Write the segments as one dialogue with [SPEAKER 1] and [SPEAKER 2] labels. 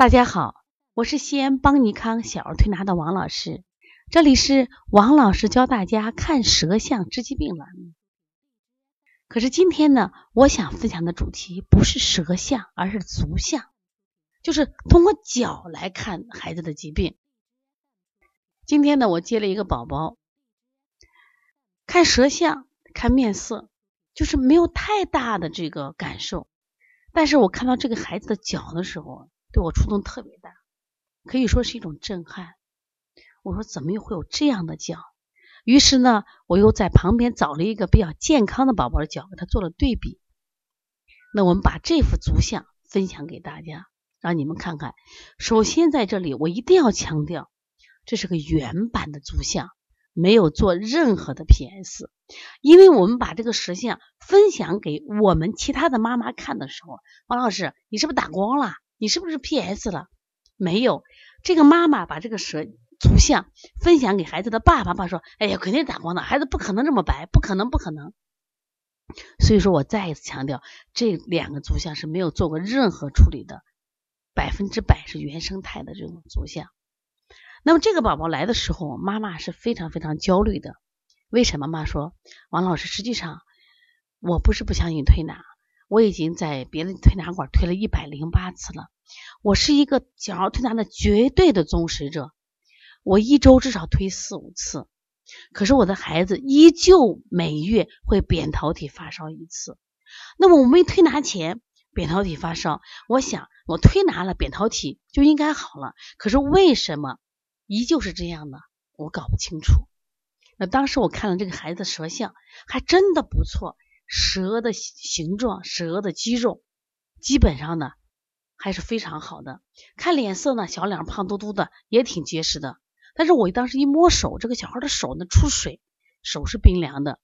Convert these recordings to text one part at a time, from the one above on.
[SPEAKER 1] 大家好，我是西安邦尼康小儿推拿的王老师，这里是王老师教大家看舌象治疾病栏目。可是今天呢，我想分享的主题不是舌象，而是足象，就是通过脚来看孩子的疾病。今天呢，我接了一个宝宝，看舌象、看面色，就是没有太大的这个感受，但是我看到这个孩子的脚的时候。对我触动特别大，可以说是一种震撼。我说怎么又会有这样的脚？于是呢，我又在旁边找了一个比较健康的宝宝的脚，给他做了对比。那我们把这幅足像分享给大家，让你们看看。首先在这里，我一定要强调，这是个原版的足像，没有做任何的 PS。因为我们把这个实像分享给我们其他的妈妈看的时候，王老师，你是不是打光了？你是不是 PS 了？没有，这个妈妈把这个舌足像分享给孩子的爸爸，爸说：“哎呀，肯定打光的，孩子不可能这么白，不可能，不可能。”所以说我再一次强调，这两个足像是没有做过任何处理的，百分之百是原生态的这种足像。那么这个宝宝来的时候，妈妈是非常非常焦虑的。为什么？妈说：“王老师，实际上我不是不相信推拿。”我已经在别的推拿馆推了一百零八次了，我是一个小儿推拿的绝对的忠实者，我一周至少推四五次，可是我的孩子依旧每月会扁桃体发烧一次。那么我没推拿前扁桃体发烧，我想我推拿了扁桃体就应该好了，可是为什么依旧是这样呢？我搞不清楚。那当时我看了这个孩子舌象，还真的不错。舌的形状、舌的肌肉，基本上呢还是非常好的。看脸色呢，小脸胖嘟嘟的，也挺结实的。但是我当时一摸手，这个小孩的手呢出水，手是冰凉的。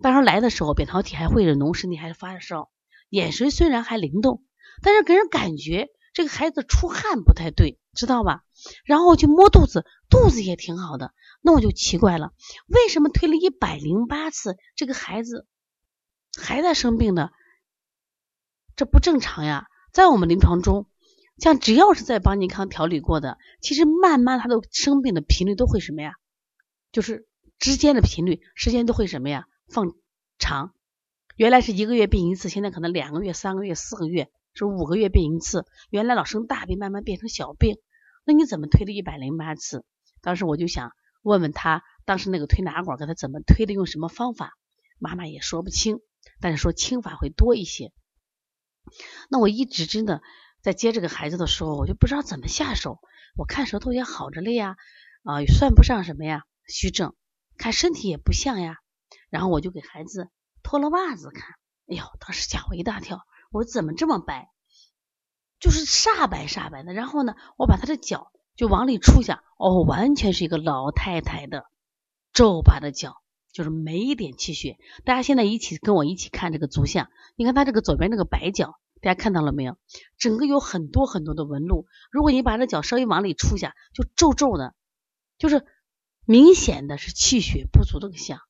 [SPEAKER 1] 当时来的时候，扁桃体还会脓，身体还是发烧，眼神虽然还灵动，但是给人感觉这个孩子出汗不太对，知道吧？然后我去摸肚子，肚子也挺好的。那我就奇怪了，为什么推了一百零八次，这个孩子？还在生病的，这不正常呀！在我们临床中，像只要是在邦尼康调理过的，其实慢慢他的生病的频率都会什么呀？就是之间的频率时间都会什么呀？放长。原来是一个月病一次，现在可能两个月、三个月、四个月，是五个月病一次。原来老生大病，慢慢变成小病，那你怎么推了一百零八次？当时我就想问问他，当时那个推拿馆给他怎么推的，用什么方法？妈妈也说不清。但是说轻法会多一些，那我一直真的在接这个孩子的时候，我就不知道怎么下手。我看舌头也好着嘞呀，啊，算不上什么呀虚症，看身体也不像呀。然后我就给孩子脱了袜子看，哎呦，当时吓我一大跳，我说怎么这么白，就是煞白煞白的。然后呢，我把他的脚就往里触下，哦，完全是一个老太太的皱巴的脚。就是没一点气血，大家现在一起跟我一起看这个足像，你看他这个左边这个白脚，大家看到了没有？整个有很多很多的纹路。如果你把这脚稍微往里触下，就皱皱的，就是明显的是气血不足的个象。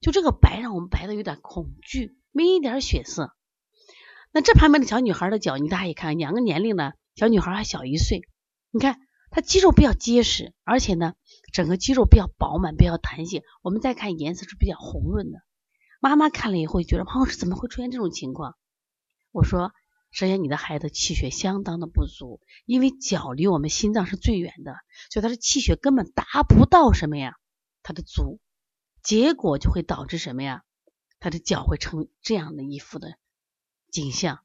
[SPEAKER 1] 就这个白让我们白的有点恐惧，没一点血色。那这旁边的小女孩的脚，你大家也看，两个年龄呢，小女孩还小一岁，你看。它肌肉比较结实，而且呢，整个肌肉比较饱满，比较弹性。我们再看颜色是比较红润的。妈妈看了以后觉得，胖老师怎么会出现这种情况？我说，首先你的孩子气血相当的不足，因为脚离我们心脏是最远的，所以他的气血根本达不到什么呀，他的足，结果就会导致什么呀？他的脚会成这样的一副的景象，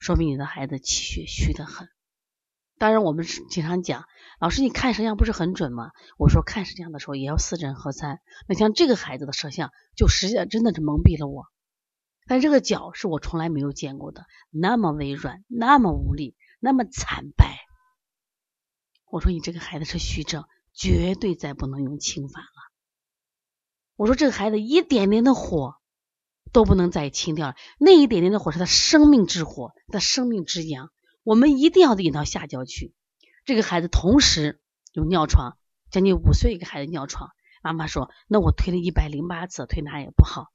[SPEAKER 1] 说明你的孩子气血虚得很。当然，我们是经常讲，老师，你看舌象不是很准吗？我说看舌象的时候也要四诊合参。那像这个孩子的舌象，就实际上真的是蒙蔽了我。但这个脚是我从来没有见过的，那么微软，那么无力，那么惨白。我说你这个孩子是虚症，绝对再不能用清法了。我说这个孩子一点点的火都不能再清掉了，那一点点的火是他生命之火，他生命之阳。我们一定要引到下焦去。这个孩子同时有尿床，将近五岁一个孩子尿床。妈妈说：“那我推了一百零八次推拿也不好。”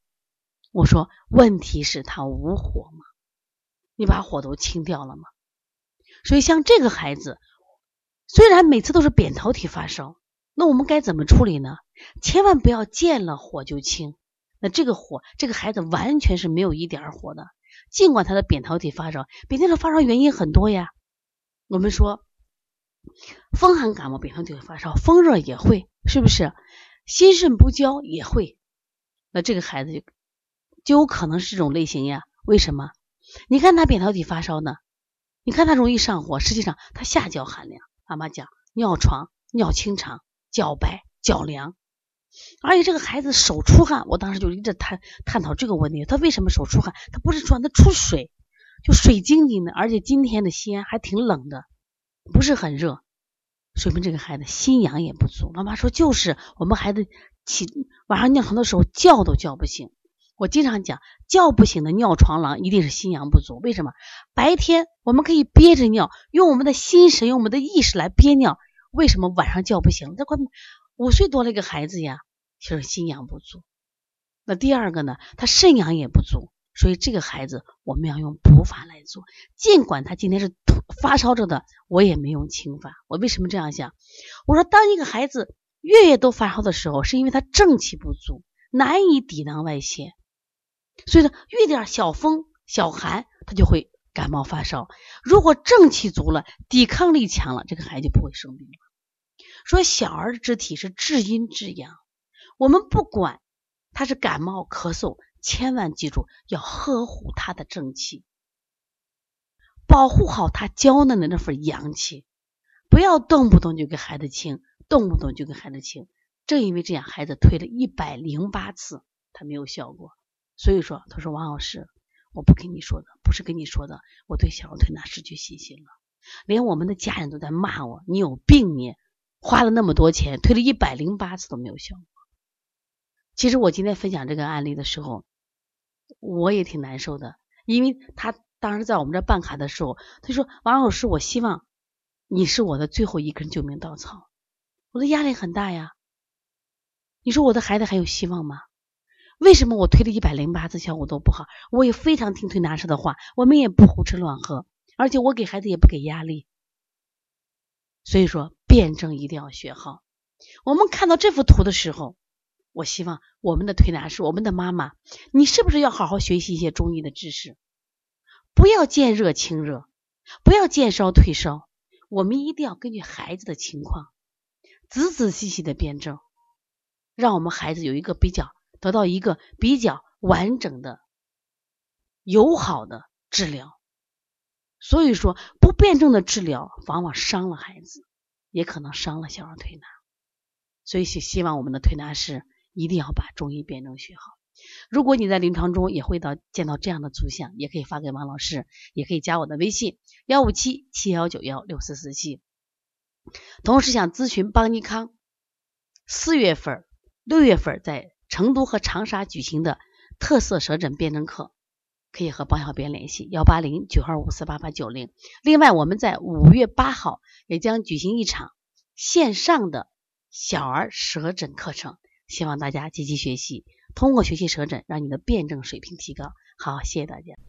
[SPEAKER 1] 我说：“问题是他无火吗？你把火都清掉了吗？”所以像这个孩子，虽然每次都是扁桃体发烧，那我们该怎么处理呢？千万不要见了火就清。那这个火，这个孩子完全是没有一点火的。尽管他的扁桃体发烧，扁桃体发烧原因很多呀。我们说，风寒感冒扁桃体发烧，风热也会，是不是？心肾不交也会。那这个孩子就就有可能是这种类型呀？为什么？你看他扁桃体发烧呢？你看他容易上火，实际上他下焦寒凉。妈妈讲，尿床、尿清长、脚白、脚凉。而且这个孩子手出汗，我当时就一直探探讨这个问题，他为什么手出汗？他不是出汗，他出水，就水晶晶的。而且今天的西安还挺冷的，不是很热，说明这个孩子心阳也不足。妈妈说，就是我们孩子起晚上尿床的时候叫都叫不醒。我经常讲，叫不醒的尿床郎一定是心阳不足。为什么？白天我们可以憋着尿，用我们的心神、用我们的意识来憋尿，为什么晚上叫不醒？这快。五岁多了一个孩子呀，就是心阳不足。那第二个呢，他肾阳也不足，所以这个孩子我们要用补法来做。尽管他今天是发烧着的，我也没用清法。我为什么这样想？我说，当一个孩子月月都发烧的时候，是因为他正气不足，难以抵挡外邪，所以说遇点小风小寒，他就会感冒发烧。如果正气足了，抵抗力强了，这个孩子就不会生病了。说小儿之体是至阴至阳，我们不管他是感冒咳嗽，千万记住要呵护他的正气，保护好他娇嫩的那份阳气，不要动不动就给孩子清，动不动就给孩子清。正因为这样，孩子推了一百零八次，他没有效果。所以说，他说王老师，我不跟你说的，不是跟你说的，我对小儿推拿失去信心了，连我们的家人都在骂我，你有病你。花了那么多钱，推了一百零八次都没有效果。其实我今天分享这个案例的时候，我也挺难受的，因为他当时在我们这办卡的时候，他说：“王老师，我希望你是我的最后一根救命稻草。”我的压力很大呀。你说我的孩子还有希望吗？为什么我推了一百零八次效果都不好？我也非常听推拿师的话，我们也不胡吃乱喝，而且我给孩子也不给压力。所以说。辩证一定要学好。我们看到这幅图的时候，我希望我们的推拿师、我们的妈妈，你是不是要好好学习一些中医的知识？不要见热清热，不要见烧退烧。我们一定要根据孩子的情况，仔仔细细的辩证，让我们孩子有一个比较，得到一个比较完整的、友好的治疗。所以说，不辩证的治疗，往往伤了孩子。也可能伤了小儿推拿，所以希希望我们的推拿师一定要把中医辩证学好。如果你在临床中也会到见到这样的图像，也可以发给王老师，也可以加我的微信幺五七七幺九幺六四四七。同时想咨询邦尼康四月份、六月份在成都和长沙举行的特色舌诊辩证课，可以和包小编联系幺八零九二五四八八九零。另外，我们在五月八号。也将举行一场线上的小儿舌诊课程，希望大家积极学习，通过学习舌诊，让你的辩证水平提高。好，谢谢大家。